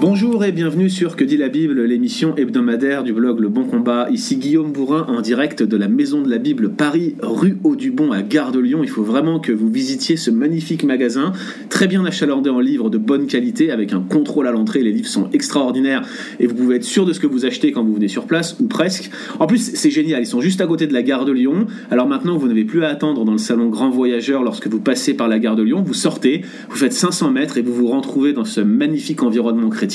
Bonjour et bienvenue sur Que dit la Bible, l'émission hebdomadaire du blog Le Bon Combat. Ici Guillaume Bourrin en direct de la Maison de la Bible Paris, rue Audubon à Gare de Lyon. Il faut vraiment que vous visitiez ce magnifique magasin, très bien achalandé en livres de bonne qualité, avec un contrôle à l'entrée. Les livres sont extraordinaires et vous pouvez être sûr de ce que vous achetez quand vous venez sur place, ou presque. En plus, c'est génial, ils sont juste à côté de la Gare de Lyon. Alors maintenant, vous n'avez plus à attendre dans le salon Grand Voyageur lorsque vous passez par la Gare de Lyon. Vous sortez, vous faites 500 mètres et vous vous retrouvez dans ce magnifique environnement chrétien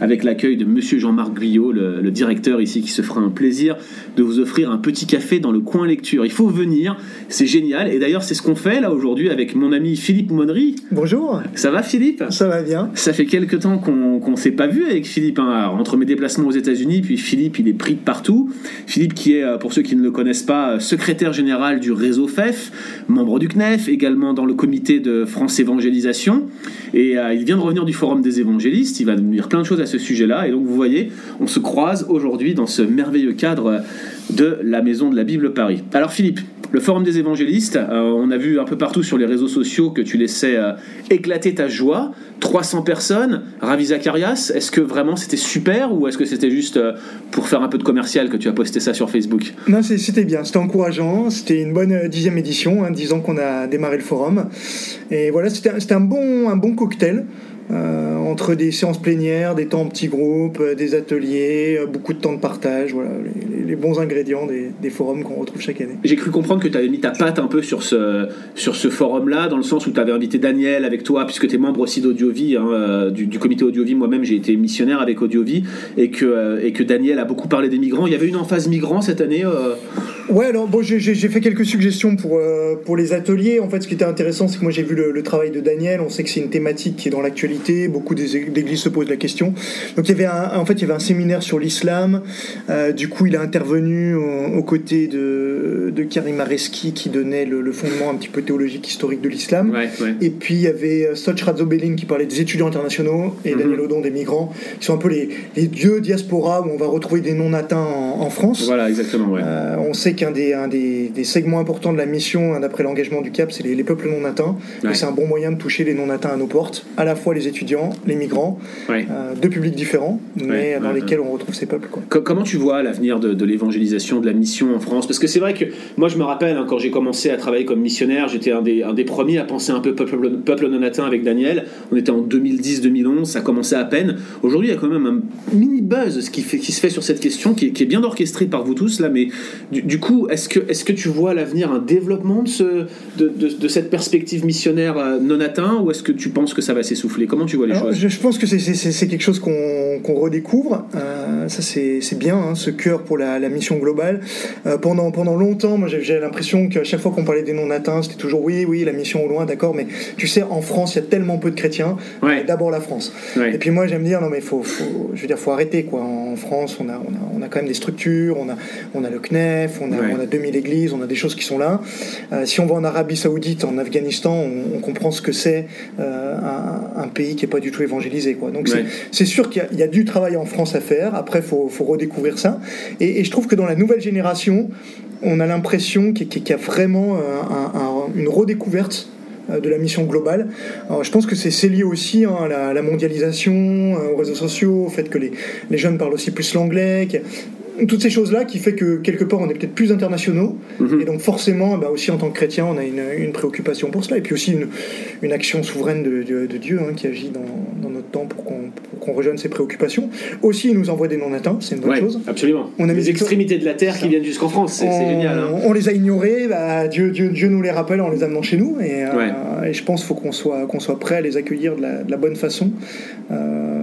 avec l'accueil de Monsieur Jean-Marc Guyot, le, le directeur ici, qui se fera un plaisir de vous offrir un petit café dans le coin lecture. Il faut venir, c'est génial. Et d'ailleurs, c'est ce qu'on fait là aujourd'hui avec mon ami Philippe Monnery. Bonjour, Ça va Philippe? Ça va bien Ça fait quelques temps qu'on qu'on s'est pas vu avec Philippe. hein. Alors, entre mes déplacements aux États-Unis, puis Philippe, il est pris de partout. Philippe, qui est, euh, pour ceux qui ne le connaissent pas, euh, secrétaire général du réseau FEF, membre du CNEF, également dans le comité de France Évangélisation. Et euh, il vient de revenir du Forum des évangélistes. Il va nous plein de choses à ce sujet-là. Et donc, vous voyez, on se croise aujourd'hui dans ce merveilleux cadre de la Maison de la Bible Paris. Alors, Philippe, le Forum des évangélistes, euh, on a vu un peu partout sur les réseaux sociaux que tu laissais euh, éclater ta joie. 300 personnes, Ravi Zacharias, est-ce que vraiment c'était super ou est-ce que c'était juste euh, pour faire un peu de commercial que tu as posté ça sur Facebook? Non, c'était bien, c'était encourageant, c'était une bonne dixième édition, hein, dix ans qu'on a démarré le forum. Et voilà, c'était un bon cocktail. Euh, entre des séances plénières, des temps en petits groupes, euh, des ateliers, euh, beaucoup de temps de partage, voilà, les, bons ingrédients des, forums qu'on retrouve chaque année. J'ai cru comprendre que tu avais mis ta patte un peu sur ce, sur ce forum-là, dans le sens où tu avais invité Daniel avec toi, puisque tu es membre aussi d'Audiovie, hein, du, comité Audiovie. Moi-même, j'ai été missionnaire avec Audiovie, et que, et que Daniel a beaucoup parlé des migrants. Il y avait une emphase migrant cette année Ouais, alors bon, j'ai- fait quelques suggestions pour, euh, pour les ateliers. En fait, ce qui était intéressant, c'est que moi j'ai vu le, le travail de Daniel. On sait que c'est une thématique qui est dans l'actualité. Beaucoup des ég- d'églises se posent la question. Donc il y avait un, en fait, il y avait un séminaire sur l'islam. Euh, du coup, il a intervenu au- aux côtés de, de Karim Areski qui donnait le, le fondement un petit peu théologique historique de l'islam. Ouais, ouais. Et puis il y avait euh, Soch Razobelin qui parlait des étudiants internationaux et Mhm. Daniel Odon des migrants, qui sont un peu les, les dieux diaspora où on va retrouver des non-atteints en, en France. Voilà, exactement. Ouais. Euh, on sait qu'un des, un des, des segments importants de la mission, hein, d'après l'engagement du CAP, c'est les, les peuples non atteints. Ouais. C'est un bon moyen de toucher les non atteints à nos portes, à la fois les étudiants, les migrants, Ouais. euh, deux publics différents, mais Ouais, dans lesquels on retrouve ces peuples. Quoi. Comment tu vois l'avenir de, de l'évangélisation, de la mission en France? Parce que c'est vrai que moi je me rappelle hein, quand j'ai commencé à travailler comme missionnaire, j'étais un des, un des premiers à penser un peu peuple, peuple non atteint avec Daniel. On était en 2010-2011, ça commençait à peine. Aujourd'hui il y a quand même un mini buzz ce qui, fait, qui se fait sur cette question, qui est, qui est bien orchestré par vous tous là. Mais du, du coup, est-ce que, est que tu vois à l'avenir un développement de, ce, de, de, de cette perspective missionnaire euh, non atteint ou est-ce que tu penses que ça va s'essouffler? Comment tu vois les Alors, choses? je, je pense que c'est- quelque chose qu'on qu'on redécouvre. Euh, ça, c'est bien, hein, ce cœur pour la, la mission globale. Euh, pendant, pendant longtemps, moi, j'ai l'impression qu'à chaque fois qu'on parlait des non-atteints, c'était toujours oui, oui, la mission au loin, d'accord, mais tu sais, en France, il y a tellement peu de chrétiens. Ouais. D'abord la France. Ouais. Et puis moi, j'aime dire, non, mais faut, faut, je veux dire, faut arrêter, quoi. En France, on a, on a, on a quand même des structures, on a, on a le CNEF, on a, Ouais. on a 2000 églises, on a des choses qui sont là. Euh, si on va en Arabie Saoudite, en Afghanistan, on, on comprend ce que c'est euh, un, un pays qui est pas du tout évangélisé, quoi. Donc c'est- Ouais. c'est sûr qu'il y a- il y, a du travail en France à faire. Après, faut, faut redécouvrir ça. Et, et je trouve que dans la nouvelle génération, on a l'impression qu'il y, a- vraiment euh, un- un- une redécouverte de la mission globale. Alors, je pense que c'est lié aussi hein, à la, à la mondialisation, aux réseaux sociaux, au fait que les, les jeunes parlent aussi plus l'anglais. Toutes ces choses-là qui fait que quelque part on est peut-être plus internationaux Mhm. et donc forcément bah, aussi en tant que chrétien on a une, une préoccupation pour cela et puis aussi une, une action souveraine de, de- de Dieu hein, qui agit dans, dans notre temps pour qu'on qu'on rejoigne ses préoccupations. Aussi il nous envoie des non-atteints, c'est une bonne Ouais, chose. absolument. On a les des- extrémités de la Terre qui viennent jusqu'en France, c'est génial. hein. on les a ignorés, bah, Dieu, Dieu, Dieu nous les rappelle en les amenant chez nous, et, euh, et je pense qu'il faut qu'on soit, qu'on soit prêt à les accueillir de la, de la bonne façon. Euh,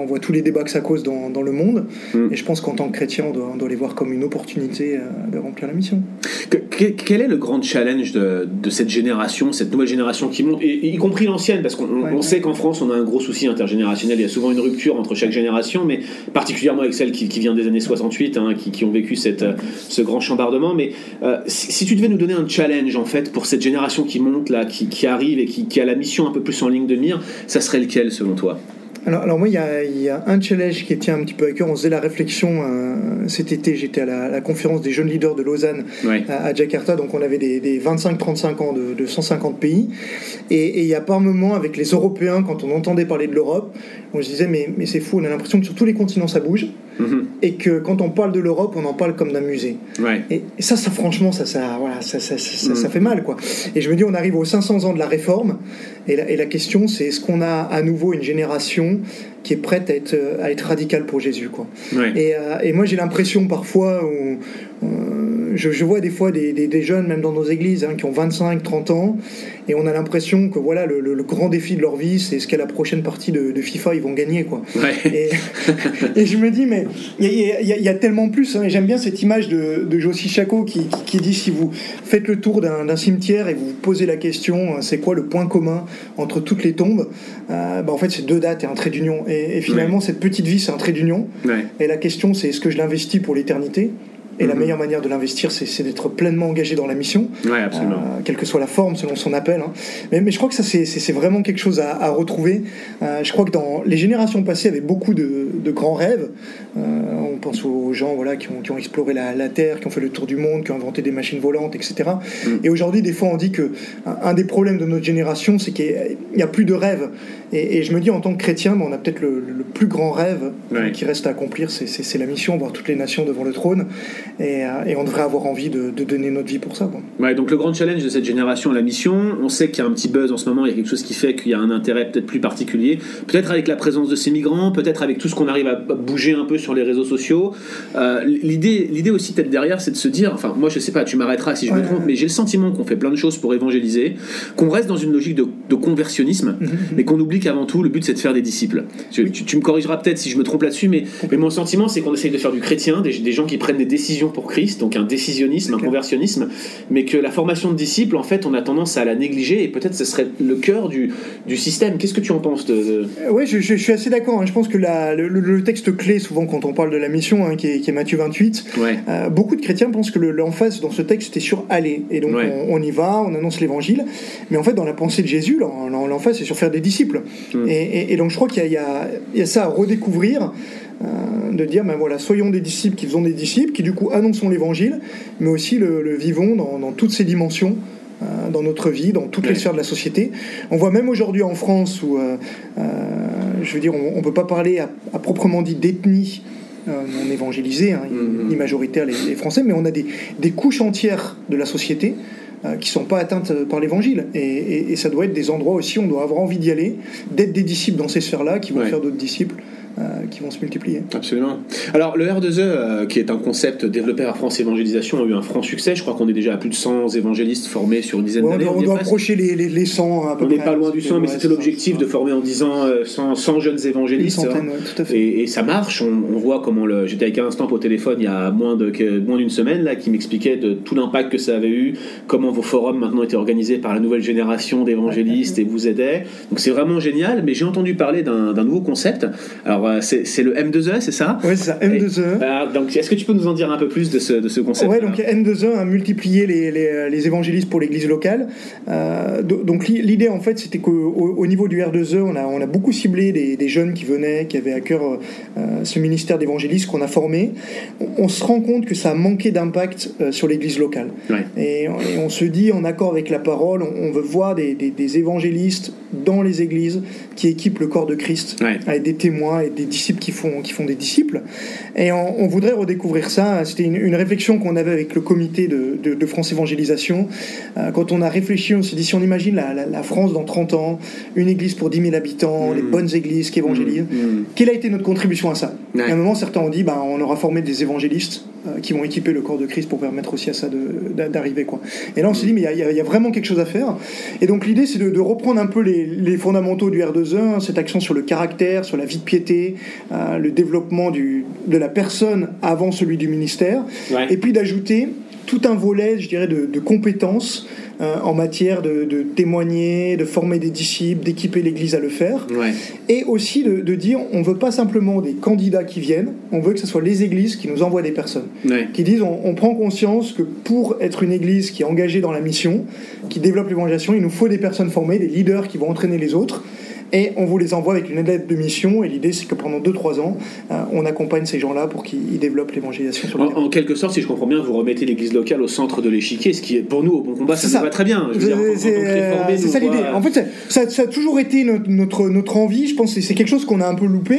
on voit tous les débats que ça cause dans, dans le monde, Mm. et je pense qu'en tant que chrétien, on doit, on doit les voir comme une opportunité euh, de remplir la mission. Que- que- quel est le grand challenge de, de cette génération, cette nouvelle génération qui monte, et, y compris l'ancienne, parce qu'on Ouais. sait qu'en France, on a un gros souci intergénérationnel. Il y a souvent une rupture entre chaque génération, mais particulièrement avec celle qui, qui vient des années 68, hein, qui, qui ont vécu cette, euh, ce grand chambardement. Mais euh, si, si tu devais nous donner un challenge, en fait, pour cette génération qui monte, là, qui, qui arrive et qui, qui a la mission un peu plus en ligne de mire, ça serait lequel, selon toi? Alors, alors, moi, il y, a, il y, a, un challenge qui tient un petit peu à cœur. On faisait la réflexion euh, cet été. J'étais à la, la, conférence des jeunes leaders de Lausanne ouais. à, à, Jakarta. Donc, on avait des, des 25-35 ans de, de, 150 pays. Et, et, il y a par moments, avec les Européens, quand on entendait parler de l'Europe, on se disait mais, mais c'est fou. On a l'impression que sur tous les continents, ça bouge. Mm -hmm. Et que quand on parle de l'Europe, on en parle comme d'un musée. Ouais. Et, et, ça, ça, franchement, ça, ça, voilà, ça, ça, ça, mm. ça, fait mal, quoi. Et je me dis, on arrive aux 500 ans de la réforme. Et la, et la question, c'est est-ce qu'on a à nouveau une génération qui est prête à être, à être radicale pour Jésus. Quoi. Ouais. Et, euh, et, moi j'ai l'impression parfois, où, euh, je, je, vois des fois des, des, des, jeunes, même dans nos églises, hein, qui ont 25, 30 ans, et on a l'impression que voilà, le, le, le, grand défi de leur vie, c'est ce qu'à la prochaine partie de, de, FIFA ils vont gagner. Quoi. Ouais. Et, et, je me dis, mais il y, y, y, a tellement plus. Hein, et j'aime bien cette image de, de Josie Chaco qui, qui, qui, dit si vous faites le tour d'un cimetière et vous vous posez la question, c'est quoi le point commun entre toutes les tombes euh, bah, En fait, c'est deux dates et un trait d'union. Et, et, finalement, ouais. cette petite vie, c'est un trait d'union. Ouais. Et la question, c'est est-ce que je l'investis pour l'éternité? Et mmh. la meilleure manière de l'investir, c'est d'être pleinement engagé dans la mission, ouais, absolument. Euh, quelle que soit la forme, selon son appel. Hein. Mais, mais, je crois que ça, c'est vraiment quelque chose à, à retrouver. Euh, je crois que dans les générations passées, avait beaucoup de, de grands rêves. Euh, on pense aux gens voilà, qui, ont, qui ont exploré la, la, Terre, qui ont fait le tour du monde, qui ont inventé des machines volantes, etc. Mmh. Et aujourd'hui, des fois, on dit que un, des problèmes de notre génération, c'est qu'il n'y a, a, plus de rêves. Et, et, je me dis, en tant que chrétien, ben, on a peut-être le, le, plus grand rêve ouais. qui reste à accomplir, c'est la mission, voir toutes les nations devant le trône. Et, euh, et on devrait avoir envie de, de, donner notre vie pour ça. Quoi. Ouais, donc le grand challenge de cette génération, la mission, on sait qu'il y a un petit buzz en ce moment, il y a quelque chose qui fait qu'il y a un intérêt peut-être plus particulier, peut-être avec la présence de ces migrants, peut-être avec tout ce qu'on arrive à bouger un peu sur les réseaux sociaux. Euh, L'idée aussi peut-être derrière, c'est de se dire, enfin moi je sais pas, tu m'arrêteras si je ouais, me trompe, mais j'ai le sentiment qu'on fait plein de choses pour évangéliser, qu'on reste dans une logique de, de conversionnisme, mm -hmm. mais qu'on oublie qu'avant tout, le but c'est de faire des disciples. Tu, tu, tu me corrigeras peut-être si je me trompe là-dessus, mais, mais mon sentiment c'est qu'on essaye de faire du chrétien, des, des gens qui prennent des décisions pour Christ, donc un décisionnisme, un conversionnisme, mais que la formation de disciples, en fait, on a tendance à la négliger et peut-être ce serait le cœur du, du système. Qu'est-ce que tu en penses de, de... Oui, je, je, je, suis assez d'accord. Hein. Je pense que la, le, le, texte clé, souvent quand on parle de la mission, hein, qui, est, qui, est, Matthieu 28, ouais. euh, beaucoup de chrétiens pensent que l'emphase dans ce texte était sur aller. Et donc ouais. on, on, y va, on annonce l'évangile. Mais en fait, dans la pensée de Jésus, l'emphase c'est sur faire des disciples. Mm. Et, et, et, donc je crois qu'il y, y, y, a ça à redécouvrir. Euh, de dire ben voilà soyons des disciples qui faisons des disciples qui du coup annonçons l'évangile mais aussi le, le vivons dans, dans, toutes ses dimensions euh, dans notre vie dans toutes les sphères de la société on voit même aujourd'hui en France où euh, je veux dire on ne peut pas parler à, à proprement dit d'ethnie non évangélisée hein, mm -hmm. majoritaire les, les, Français mais on a des, des couches entières de la société qui ne sont pas atteintes par l'évangile. Et, et, et, ça doit être des endroits aussi où on doit avoir envie d'y aller, d'être des disciples dans ces sphères-là qui vont ouais. faire d'autres disciples. Euh, qui vont se multiplier. Absolument. Alors, le R2E, euh, qui est un concept développé par France Évangélisation, a eu un franc succès. Je crois qu'on est déjà à plus de 100 évangélistes formés sur une dizaine ouais, d'années. On, on doit approcher les, les, les, 100 à peu On n'est pas loin du 100, mais c'était l'objectif de former en 10 ans 100, 100 jeunes évangélistes. Ouais, tout à fait. Et, et ça marche. On, on voit comment le. J'étais avec un instant au téléphone il y a moins d'une moins semaine là, qui m'expliquait de tout l'impact que ça avait eu, comment vos forums maintenant étaient organisés par la nouvelle génération d'évangélistes et vous aidaient. Donc c'est vraiment génial. Mais j'ai entendu parler d'un nouveau concept. Alors c'est le M2E, c'est ça Oui, c'est ça, M2E. Et, euh, donc, est-ce que tu peux nous en dire un peu plus de ce, de ce concept Oui, donc M2E a multiplié les, les, les évangélistes pour l'église locale. Euh, donc, l'idée, en fait, c'était qu'au au niveau du R2E, on a, on a beaucoup ciblé des, des jeunes qui venaient, qui avaient à cœur euh, ce ministère d'évangéliste qu'on a formé. On, on, se rend compte que ça a manqué d'impact euh, sur l'église locale. Ouais. Et, et, on se dit, en accord avec la parole, on, on veut voir des, des, des, évangélistes dans les églises qui équipent le corps de Christ, ouais. avec des témoins et des disciples qui font qui font des disciples. Et on, on voudrait redécouvrir ça. C'était une, une, réflexion qu'on avait avec le comité de, de, de France Évangélisation. Euh, quand on a réfléchi, on s'est dit si on imagine la, la, la, France dans 30 ans, une église pour 10 000 habitants, mmh. les bonnes églises qui évangélisent, mmh. quelle a été notre contribution à ça? Ouais. À un moment, certains ont dit ben, on aura formé des évangélistes euh, qui vont équiper le corps de Christ pour permettre aussi à ça d'arriver. quoi. Et là, on s'est dit mais il y, y, a vraiment quelque chose à faire. Et donc l'idée, c'est de, de, reprendre un peu les, les fondamentaux du R2E, hein, cette action sur le caractère, sur la vie de piété, euh, le développement du, de la personne avant celui du ministère, ouais. et puis d'ajouter tout un volet, je dirais, de, de compétences euh, en matière de, de, témoigner, de former des disciples, d'équiper l'Église à le faire, ouais. et aussi de, de dire on ne veut pas simplement des candidats qui viennent, on veut que ce soit les Églises qui nous envoient des personnes, ouais. qui disent on, on, prend conscience que pour être une Église qui est engagée dans la mission, qui développe l'évangélisation, il nous faut des personnes formées, des leaders qui vont entraîner les autres et on vous les envoie avec une lettre de mission. Et l'idée, c'est que pendant 2-3 ans, euh, on accompagne ces gens-là pour qu'ils développent l'évangélisation sur le en, en, quelque sorte, si je comprends bien, vous remettez l'église locale au centre de l'échiquier, ce qui est pour nous au bon combat, ça, ça va très bien. C'est ça l'idée. En fait, ça, ça, a toujours été notre, notre, envie. Je pense que c'est quelque chose qu'on a un peu loupé.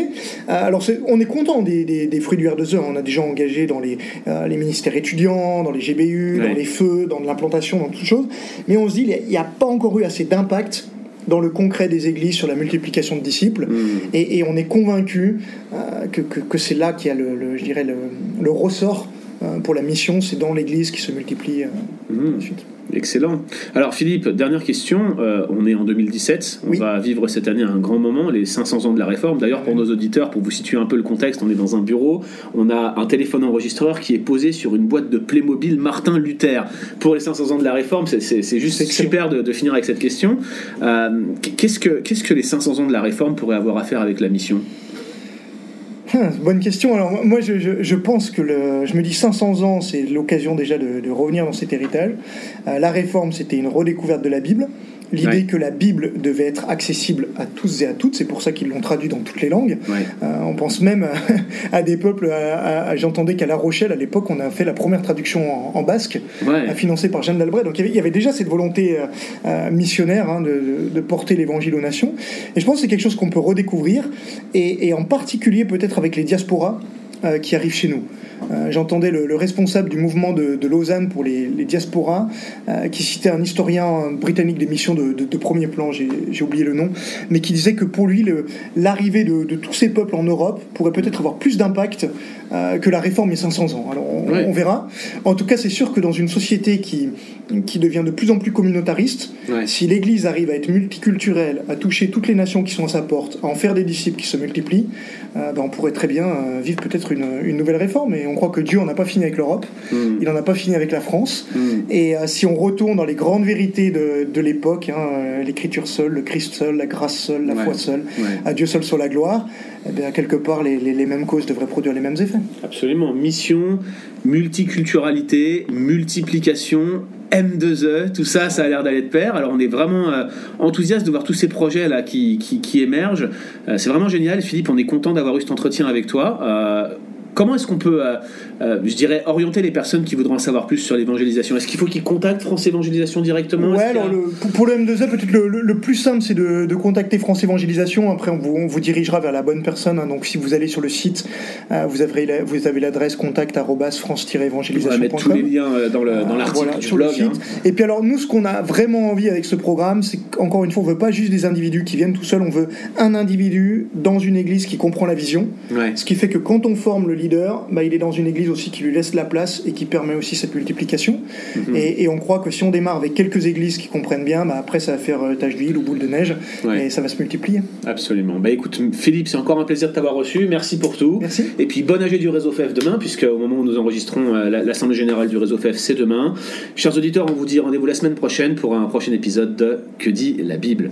Euh, alors, on est content des, des, fruits du R2E. On a des gens engagés dans les, euh, les ministères étudiants, dans les GBU, dans les feux, dans l'implantation, dans toutes choses. Mais on se dit, il n'y a pas encore eu assez d'impact dans le concret des églises sur la multiplication de disciples. Hmm. Et, on est convaincu euh, que, que, c'est là qu'il y a le, je dirais le, le ressort pour la mission, c'est dans l'église qui se multiplie euh, hmm. ensuite. Excellent. Alors Philippe, dernière question. Euh, on est en 2017. On va vivre cette année un grand moment, les 500 ans de la réforme. D'ailleurs, pour nos auditeurs, pour vous situer un peu le contexte, on est dans un bureau. On a un téléphone enregistreur qui est posé sur une boîte de Playmobil Martin Luther. Pour les 500 ans de la réforme, c'est juste super de, finir avec cette question. Euh, qu'est-ce que Qu'est-ce que les 500 ans de la réforme pourraient avoir à faire avec la mission? Hum, bonne question. Alors moi, je, pense que je me dis 500 ans, c'est l'occasion déjà de, revenir dans cet héritage. Euh, la réforme, c'était une redécouverte de la Bible l'idée que la Bible devait être accessible à tous et à toutes, c'est pour ça qu'ils l'ont traduit dans toutes les langues. Euh, on pense même à, des peuples, j'entendais qu'à La Rochelle, à l'époque, on a fait la première traduction en, basque, financée par Jeanne d'Albret. Donc il y, avait, déjà cette volonté euh, euh, missionnaire hein, de, porter l'évangile aux nations. Et je pense que c'est quelque chose qu'on peut redécouvrir, et en particulier peut-être avec les diasporas qui arrivent chez nous. Euh, j'entendais le, responsable du mouvement de, Lausanne pour les, diasporas, euh, qui citait un historien britannique des missions de, premier plan, j'ai oublié le nom, mais qui disait que pour lui, l'arrivée de, tous ces peuples en Europe pourrait peut-être avoir plus d'impact euh, que la réforme il y a 500 ans. Alors on, verra. En tout cas, c'est sûr que dans une société qui, qui devient de plus en plus communautariste, si l'Église arrive à être multiculturelle, à toucher toutes les nations qui sont à sa porte, à en faire des disciples qui se multiplient, ben, on pourrait très bien vivre peut-être une, une, nouvelle réforme. Et on croit que Dieu n'en a pas fini avec l'Europe, hmm. il n'en a pas fini avec la France. Hmm. Et euh, si on retourne dans les grandes vérités de, de l'époque, hein, euh, l'écriture seule, le Christ seul, la grâce seule, la foi seule, à Dieu seul sur la gloire, eh bien, quelque part, les, les, les, mêmes causes devraient produire les mêmes effets. Absolument. Mission, multiculturalité, multiplication, M2E, tout ça, ça a l'air d'aller de pair. Alors on est vraiment euh, enthousiaste de voir tous ces projets là qui, émergent. c'est vraiment génial, Philippe. On est content d'avoir eu cet entretien avec toi. Comment est-ce qu'on peut, euh, euh, je dirais, orienter les personnes qui voudront en savoir plus sur l'évangélisation? Est-ce qu'il faut qu'ils contactent France Évangélisation directement? Ouais, alors pour, le M2E, peut-être le, plus simple, c'est de, contacter France Évangélisation. Après, on vous, vous, dirigera vers la bonne personne. Hein. Donc, si vous allez sur le site, euh, vous avez vous avez l'adresse contact france-évangélisation. On va mettre tous les liens dans l'article du blog. Hein. Et puis alors, nous, ce qu'on a vraiment envie avec ce programme, c'est qu'encore une fois, on veut pas juste des individus qui viennent tout seuls. On veut un individu dans une église qui comprend la vision. Ce qui fait que quand on forme le leader, bah, il est dans une église aussi qui lui laisse la place et qui permet aussi cette multiplication. Mhm. Et, on croit que si on démarre avec quelques églises qui comprennent bien, bah, après ça va faire euh, tache d'huile ou boule de neige et ça va se multiplier. Absolument. Bah écoute, Philippe, c'est encore un plaisir de t'avoir reçu. Merci pour tout. Merci. Et puis bon AG du réseau FEF demain, puisque au moment où nous enregistrons euh, l'Assemblée générale du réseau FEF, c'est demain. Chers auditeurs, on vous dit rendez-vous la semaine prochaine pour un prochain épisode de Que dit la Bible?